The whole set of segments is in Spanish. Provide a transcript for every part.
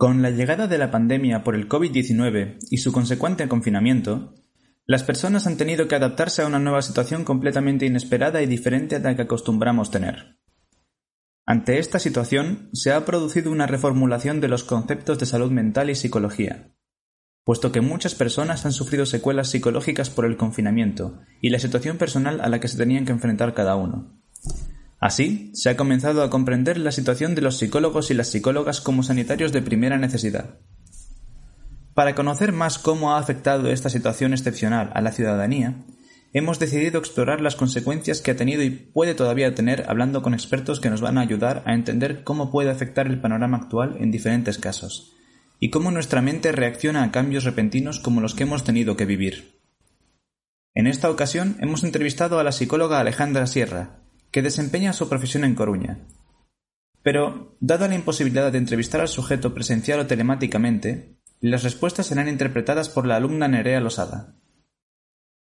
Con la llegada de la pandemia por el COVID-19 y su consecuente confinamiento, las personas han tenido que adaptarse a una nueva situación completamente inesperada y diferente a la que acostumbramos tener. Ante esta situación, se ha producido una reformulación de los conceptos de salud mental y psicología, puesto que muchas personas han sufrido secuelas psicológicas por el confinamiento y la situación personal a la que se tenían que enfrentar cada uno. Así, se ha comenzado a comprender la situación de los psicólogos y las psicólogas como sanitarios de primera necesidad. Para conocer más cómo ha afectado esta situación excepcional a la ciudadanía, hemos decidido explorar las consecuencias que ha tenido y puede todavía tener hablando con expertos que nos van a ayudar a entender cómo puede afectar el panorama actual en diferentes casos, y cómo nuestra mente reacciona a cambios repentinos como los que hemos tenido que vivir. En esta ocasión hemos entrevistado a la psicóloga Alejandra Sierra, que desempeña su profesión en Coruña. Pero, dada la imposibilidad de entrevistar al sujeto presencial o telemáticamente, las respuestas serán interpretadas por la alumna Nerea Losada.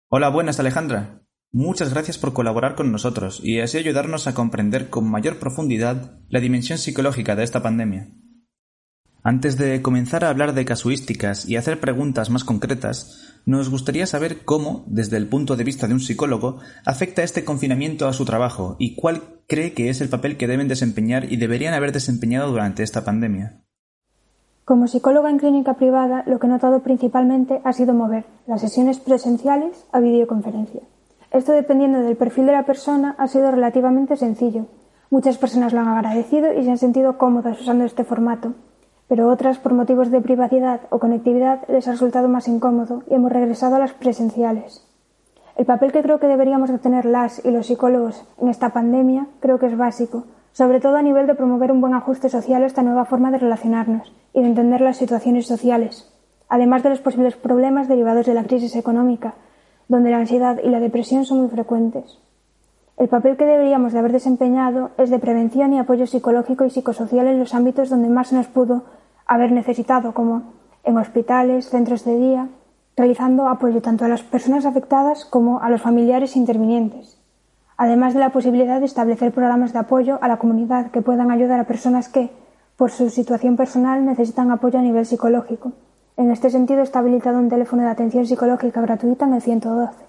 Hola, buenas Alejandra. Muchas gracias por colaborar con nosotros y así ayudarnos a comprender con mayor profundidad la dimensión psicológica de esta pandemia. Antes de comenzar a hablar de casuísticas y hacer preguntas más concretas, nos gustaría saber cómo, desde el punto de vista de un psicólogo, afecta este confinamiento a su trabajo y cuál cree que es el papel que deben desempeñar y deberían haber desempeñado durante esta pandemia. Como psicóloga en clínica privada, lo que he notado principalmente ha sido mover las sesiones presenciales a videoconferencia. Esto, dependiendo del perfil de la persona, ha sido relativamente sencillo. Muchas personas lo han agradecido y se han sentido cómodas usando este formato, pero otras, por motivos de privacidad o conectividad, les ha resultado más incómodo y hemos regresado a las presenciales. El papel que creo que deberíamos de tener las y los psicólogos en esta pandemia creo que es básico, sobre todo a nivel de promover un buen ajuste social a esta nueva forma de relacionarnos y de entender las situaciones sociales, además de los posibles problemas derivados de la crisis económica, donde la ansiedad y la depresión son muy frecuentes. El papel que deberíamos de haber desempeñado es de prevención y apoyo psicológico y psicosocial en los ámbitos donde más se nos pudo haber necesitado, como en hospitales, centros de día, realizando apoyo tanto a las personas afectadas como a los familiares intervinientes, además de la posibilidad de establecer programas de apoyo a la comunidad que puedan ayudar a personas que, por su situación personal, necesitan apoyo a nivel psicológico. En este sentido, está habilitado un teléfono de atención psicológica gratuita en el 112.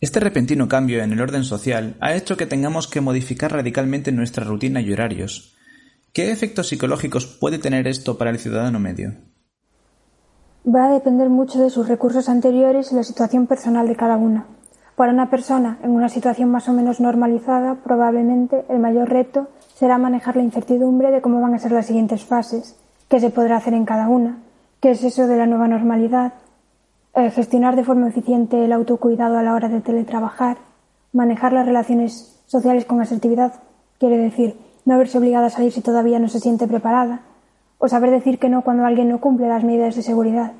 Este repentino cambio en el orden social ha hecho que tengamos que modificar radicalmente nuestra rutina y horarios. ¿Qué efectos psicológicos puede tener esto para el ciudadano medio? Va a depender mucho de sus recursos anteriores y la situación personal de cada una. Para una persona en una situación más o menos normalizada, probablemente el mayor reto será manejar la incertidumbre de cómo van a ser las siguientes fases, qué se podrá hacer en cada una, qué es eso de la nueva normalidad, eh, gestionar de forma eficiente el autocuidado a la hora de teletrabajar, manejar las relaciones sociales con asertividad, quiere decir no verse obligada a salir si todavía no se siente preparada, o saber decir que no cuando alguien no cumple las medidas de seguridad.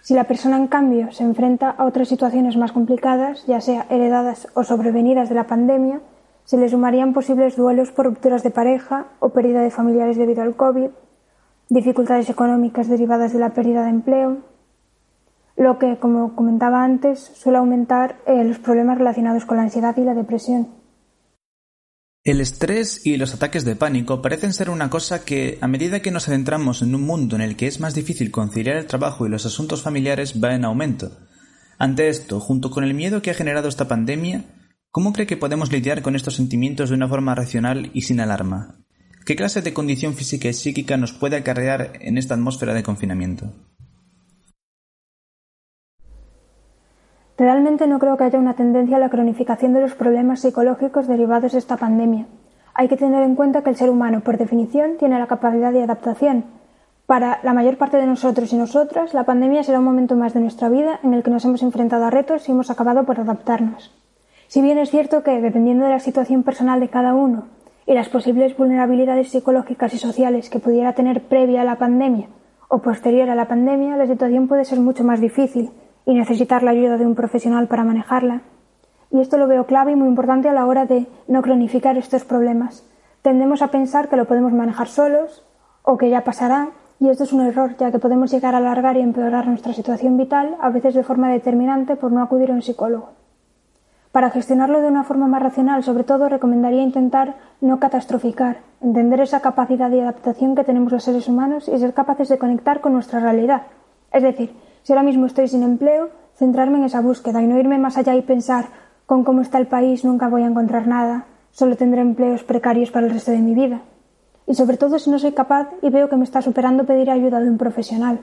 Si la persona, en cambio, se enfrenta a otras situaciones más complicadas, ya sea heredadas o sobrevenidas de la pandemia, se le sumarían posibles duelos por rupturas de pareja o pérdida de familiares debido al COVID, dificultades económicas derivadas de la pérdida de empleo, lo que, como comentaba antes, suele aumentar eh, los problemas relacionados con la ansiedad y la depresión. El estrés y los ataques de pánico parecen ser una cosa que, a medida que nos adentramos en un mundo en el que es más difícil conciliar el trabajo y los asuntos familiares, va en aumento. Ante esto, junto con el miedo que ha generado esta pandemia, ¿cómo cree que podemos lidiar con estos sentimientos de una forma racional y sin alarma? ¿Qué clase de condición física y psíquica nos puede acarrear en esta atmósfera de confinamiento? Realmente no creo que haya una tendencia a la cronificación de los problemas psicológicos derivados de esta pandemia. Hay que tener en cuenta que el ser humano, por definición, tiene la capacidad de adaptación. Para la mayor parte de nosotros y nosotras, la pandemia será un momento más de nuestra vida en el que nos hemos enfrentado a retos y hemos acabado por adaptarnos. Si bien es cierto que, dependiendo de la situación personal de cada uno y las posibles vulnerabilidades psicológicas y sociales que pudiera tener previa a la pandemia o posterior a la pandemia, la situación puede ser mucho más difícil y necesitar la ayuda de un profesional para manejarla. Y esto lo veo clave y muy importante a la hora de no cronificar estos problemas. Tendemos a pensar que lo podemos manejar solos o que ya pasará, y esto es un error, ya que podemos llegar a alargar y empeorar nuestra situación vital, a veces de forma determinante por no acudir a un psicólogo. Para gestionarlo de una forma más racional, sobre todo, recomendaría intentar no catastroficar, entender esa capacidad de adaptación que tenemos los seres humanos y ser capaces de conectar con nuestra realidad. Es decir, si ahora mismo estoy sin empleo, centrarme en esa búsqueda y no irme más allá y pensar con cómo está el país nunca voy a encontrar nada, solo tendré empleos precarios para el resto de mi vida. Y sobre todo si no soy capaz y veo que me está superando pedir ayuda de un profesional.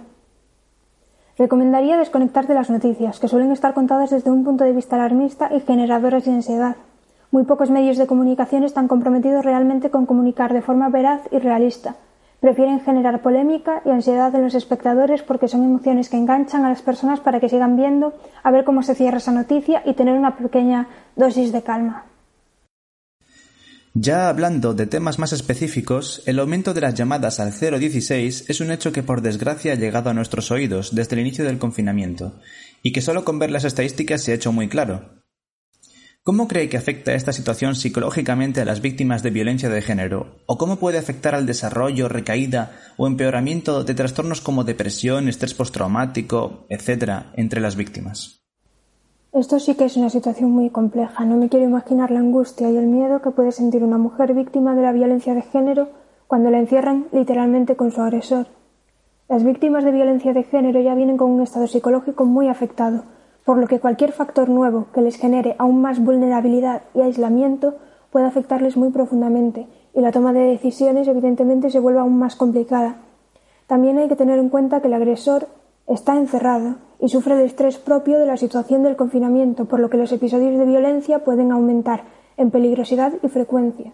Recomendaría desconectar de las noticias, que suelen estar contadas desde un punto de vista alarmista y generadoras de ansiedad. Muy pocos medios de comunicación están comprometidos realmente con comunicar de forma veraz y realista. Prefieren generar polémica y ansiedad en los espectadores porque son emociones que enganchan a las personas para que sigan viendo, a ver cómo se cierra esa noticia y tener una pequeña dosis de calma. Ya hablando de temas más específicos, el aumento de las llamadas al 016 es un hecho que por desgracia ha llegado a nuestros oídos desde el inicio del confinamiento, y que solo con ver las estadísticas se ha hecho muy claro. ¿Cómo cree que afecta esta situación psicológicamente a las víctimas de violencia de género? ¿O cómo puede afectar al desarrollo, recaída o empeoramiento de trastornos como depresión, estrés postraumático, etc., entre las víctimas? Esto sí que es una situación muy compleja. No me quiero imaginar la angustia y el miedo que puede sentir una mujer víctima de la violencia de género cuando la encierran literalmente con su agresor. Las víctimas de violencia de género ya vienen con un estado psicológico muy afectado, por lo que cualquier factor nuevo que les genere aún más vulnerabilidad y aislamiento puede afectarles muy profundamente y la toma de decisiones evidentemente se vuelve aún más complicada. También hay que tener en cuenta que el agresor está encerrado y sufre el estrés propio de la situación del confinamiento, por lo que los episodios de violencia pueden aumentar en peligrosidad y frecuencia.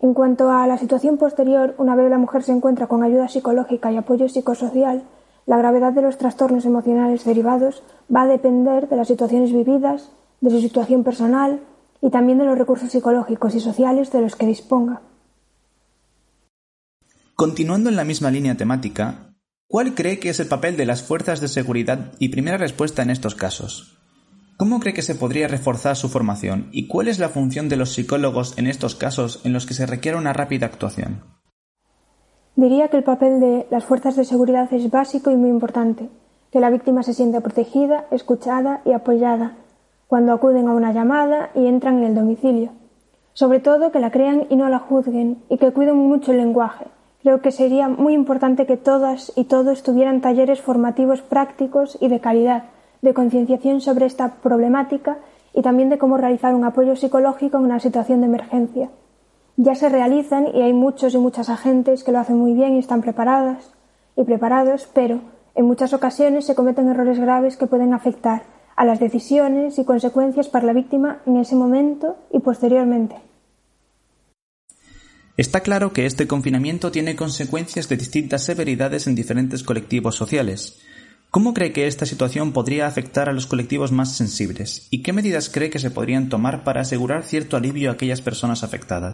En cuanto a la situación posterior, una vez la mujer se encuentra con ayuda psicológica y apoyo psicosocial, la gravedad de los trastornos emocionales derivados va a depender de las situaciones vividas, de su situación personal y también de los recursos psicológicos y sociales de los que disponga. Continuando en la misma línea temática, ¿Cuál cree que es el papel de las fuerzas de seguridad y primera respuesta en estos casos? ¿Cómo cree que se podría reforzar su formación y cuál es la función de los psicólogos en estos casos en los que se requiere una rápida actuación? Diría que el papel de las fuerzas de seguridad es básico y muy importante, que la víctima se sienta protegida, escuchada y apoyada cuando acuden a una llamada y entran en el domicilio. Sobre todo que la crean y no la juzguen y que cuiden mucho el lenguaje, Creo que sería muy importante que todas y todos tuvieran talleres formativos prácticos y de calidad, de concienciación sobre esta problemática y también de cómo realizar un apoyo psicológico en una situación de emergencia. Ya se realizan y hay muchos y muchas agentes que lo hacen muy bien y están preparadas y preparados, pero en muchas ocasiones se cometen errores graves que pueden afectar a las decisiones y consecuencias para la víctima en ese momento y posteriormente. Está claro que este confinamiento tiene consecuencias de distintas severidades en diferentes colectivos sociales. ¿Cómo cree que esta situación podría afectar a los colectivos más sensibles? ¿Y qué medidas cree que se podrían tomar para asegurar cierto alivio a aquellas personas afectadas?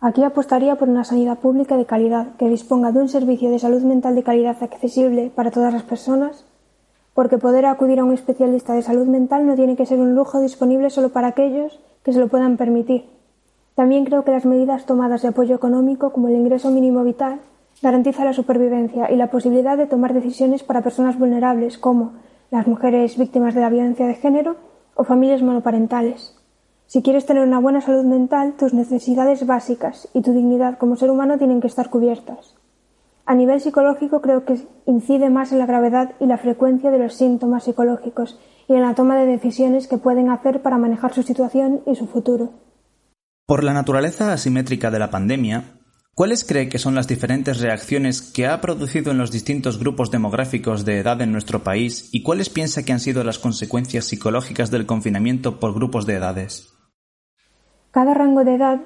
Aquí apostaría por una sanidad pública de calidad que disponga de un servicio de salud mental de calidad accesible para todas las personas, porque poder acudir a un especialista de salud mental no tiene que ser un lujo disponible solo para aquellos que se lo puedan permitir también creo que las medidas tomadas de apoyo económico, como el ingreso mínimo vital, garantizan la supervivencia y la posibilidad de tomar decisiones para personas vulnerables como las mujeres víctimas de la violencia de género o familias monoparentales. Si quieres tener una buena salud mental, tus necesidades básicas y tu dignidad como ser humano tienen que estar cubiertas. A nivel psicológico creo que incide más en la gravedad y la frecuencia de los síntomas psicológicos y en la toma de decisiones que pueden hacer para manejar su situación y su futuro. Por la naturaleza asimétrica de la pandemia, ¿cuáles cree que son las diferentes reacciones que ha producido en los distintos grupos demográficos de edad en nuestro país y cuáles piensa que han sido las consecuencias psicológicas del confinamiento por grupos de edades? Cada rango de edad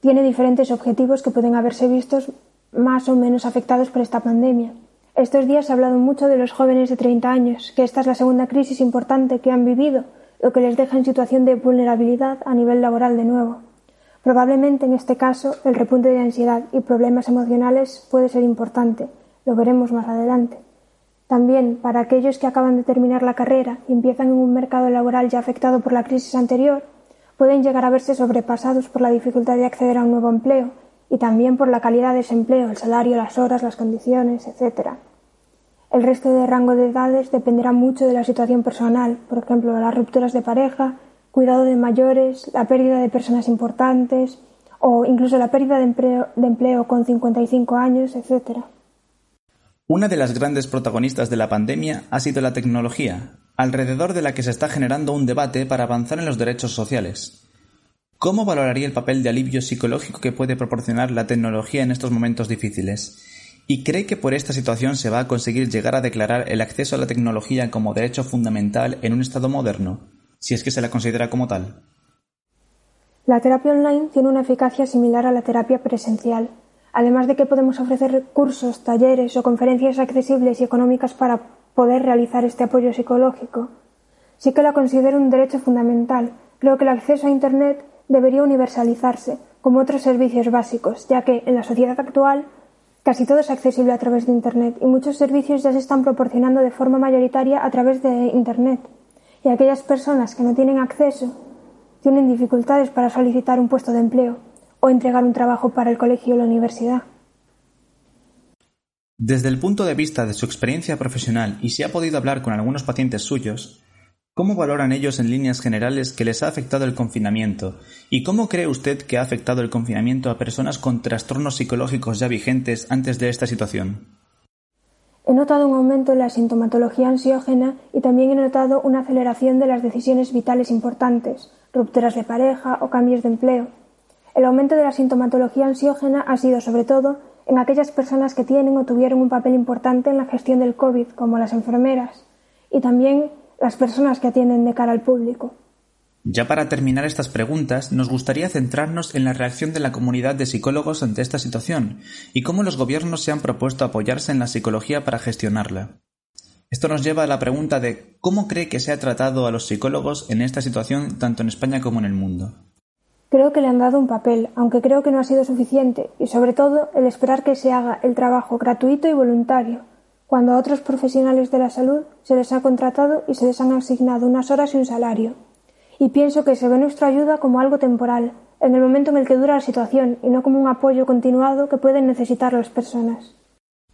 tiene diferentes objetivos que pueden haberse vistos más o menos afectados por esta pandemia. Estos días se ha hablado mucho de los jóvenes de 30 años, que esta es la segunda crisis importante que han vivido, lo que les deja en situación de vulnerabilidad a nivel laboral de nuevo. Probablemente en este caso el repunte de ansiedad y problemas emocionales puede ser importante, lo veremos más adelante. También para aquellos que acaban de terminar la carrera y empiezan en un mercado laboral ya afectado por la crisis anterior, pueden llegar a verse sobrepasados por la dificultad de acceder a un nuevo empleo y también por la calidad de ese empleo, el salario, las horas, las condiciones, etc. El resto de rango de edades dependerá mucho de la situación personal, por ejemplo, las rupturas de pareja, cuidado de mayores, la pérdida de personas importantes o incluso la pérdida de empleo, de empleo con 55 años, etc. Una de las grandes protagonistas de la pandemia ha sido la tecnología, alrededor de la que se está generando un debate para avanzar en los derechos sociales. ¿Cómo valoraría el papel de alivio psicológico que puede proporcionar la tecnología en estos momentos difíciles? ¿Y cree que por esta situación se va a conseguir llegar a declarar el acceso a la tecnología como derecho fundamental en un Estado moderno, si es que se la considera como tal? La terapia online tiene una eficacia similar a la terapia presencial, además de que podemos ofrecer cursos, talleres o conferencias accesibles y económicas para poder realizar este apoyo psicológico. Sí que la considero un derecho fundamental. Creo que el acceso a Internet debería universalizarse, como otros servicios básicos, ya que en la sociedad actual casi todo es accesible a través de Internet y muchos servicios ya se están proporcionando de forma mayoritaria a través de Internet. Y aquellas personas que no tienen acceso tienen dificultades para solicitar un puesto de empleo o entregar un trabajo para el colegio o la universidad. Desde el punto de vista de su experiencia profesional y si ha podido hablar con algunos pacientes suyos, ¿cómo valoran ellos en líneas generales que les ha afectado el confinamiento? ¿Y cómo cree usted que ha afectado el confinamiento a personas con trastornos psicológicos ya vigentes antes de esta situación? He notado un aumento en la sintomatología ansiógena y también he notado una aceleración de las decisiones vitales importantes, rupturas de pareja o cambios de empleo. El aumento de la sintomatología ansiógena ha sido sobre todo en aquellas personas que tienen o tuvieron un papel importante en la gestión del COVID, como las enfermeras, y también las personas que atienden de cara al público. Ya para terminar estas preguntas, nos gustaría centrarnos en la reacción de la comunidad de psicólogos ante esta situación y cómo los gobiernos se han propuesto apoyarse en la psicología para gestionarla. Esto nos lleva a la pregunta de cómo cree que se ha tratado a los psicólogos en esta situación tanto en España como en el mundo. Creo que le han dado un papel, aunque creo que no ha sido suficiente, y sobre todo el esperar que se haga el trabajo gratuito y voluntario, cuando a otros profesionales de la salud se les ha contratado y se les han asignado unas horas y un salario. Y pienso que se ve nuestra ayuda como algo temporal, en el momento en el que dura la situación, y no como un apoyo continuado que pueden necesitar las personas.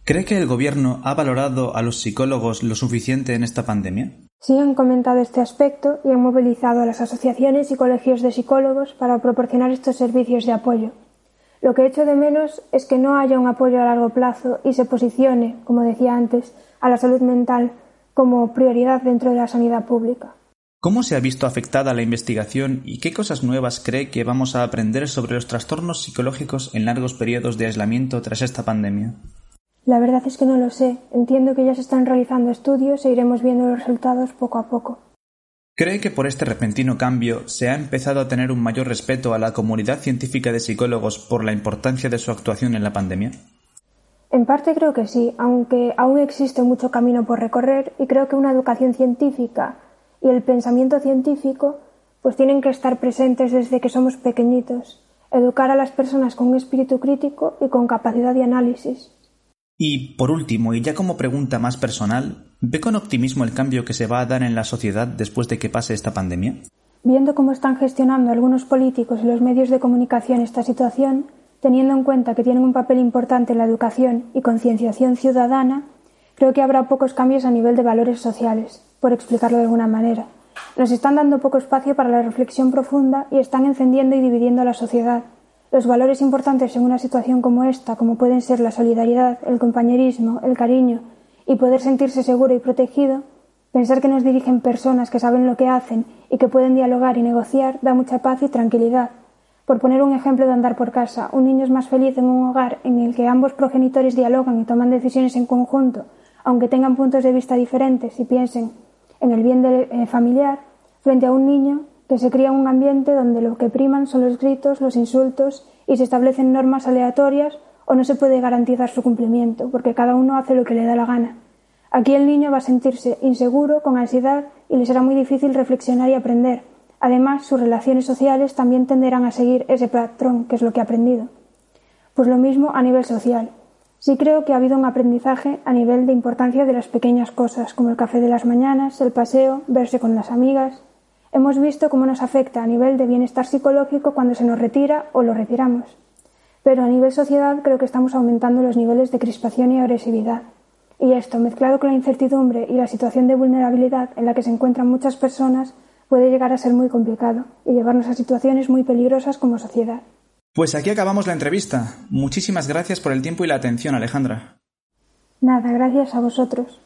¿Cree que el Gobierno ha valorado a los psicólogos lo suficiente en esta pandemia? Sí han comentado este aspecto y han movilizado a las asociaciones y colegios de psicólogos para proporcionar estos servicios de apoyo. Lo que echo de menos es que no haya un apoyo a largo plazo y se posicione, como decía antes, a la salud mental como prioridad dentro de la sanidad pública. ¿Cómo se ha visto afectada la investigación y qué cosas nuevas cree que vamos a aprender sobre los trastornos psicológicos en largos periodos de aislamiento tras esta pandemia? La verdad es que no lo sé. Entiendo que ya se están realizando estudios e iremos viendo los resultados poco a poco. ¿Cree que por este repentino cambio se ha empezado a tener un mayor respeto a la comunidad científica de psicólogos por la importancia de su actuación en la pandemia? En parte creo que sí, aunque aún existe mucho camino por recorrer y creo que una educación científica y el pensamiento científico pues tienen que estar presentes desde que somos pequeñitos, educar a las personas con un espíritu crítico y con capacidad de análisis. Y, por último, y ya como pregunta más personal, ¿ve con optimismo el cambio que se va a dar en la sociedad después de que pase esta pandemia? Viendo cómo están gestionando algunos políticos y los medios de comunicación esta situación, teniendo en cuenta que tienen un papel importante en la educación y concienciación ciudadana, creo que habrá pocos cambios a nivel de valores sociales, por explicarlo de alguna manera. Nos están dando poco espacio para la reflexión profunda y están encendiendo y dividiendo a la sociedad, los valores importantes en una situación como esta, como pueden ser la solidaridad, el compañerismo, el cariño y poder sentirse seguro y protegido, pensar que nos dirigen personas que saben lo que hacen y que pueden dialogar y negociar da mucha paz y tranquilidad. Por poner un ejemplo de andar por casa, un niño es más feliz en un hogar en el que ambos progenitores dialogan y toman decisiones en conjunto, aunque tengan puntos de vista diferentes y piensen en el bien del, eh, familiar, frente a un niño que se cría un ambiente donde lo que priman son los gritos, los insultos y se establecen normas aleatorias o no se puede garantizar su cumplimiento, porque cada uno hace lo que le da la gana. Aquí el niño va a sentirse inseguro, con ansiedad y le será muy difícil reflexionar y aprender. Además, sus relaciones sociales también tenderán a seguir ese patrón, que es lo que ha aprendido. Pues lo mismo a nivel social. Sí creo que ha habido un aprendizaje a nivel de importancia de las pequeñas cosas, como el café de las mañanas, el paseo, verse con las amigas, Hemos visto cómo nos afecta a nivel de bienestar psicológico cuando se nos retira o lo retiramos. Pero a nivel sociedad creo que estamos aumentando los niveles de crispación y agresividad. Y esto, mezclado con la incertidumbre y la situación de vulnerabilidad en la que se encuentran muchas personas, puede llegar a ser muy complicado y llevarnos a situaciones muy peligrosas como sociedad. Pues aquí acabamos la entrevista. Muchísimas gracias por el tiempo y la atención, Alejandra. Nada, gracias a vosotros.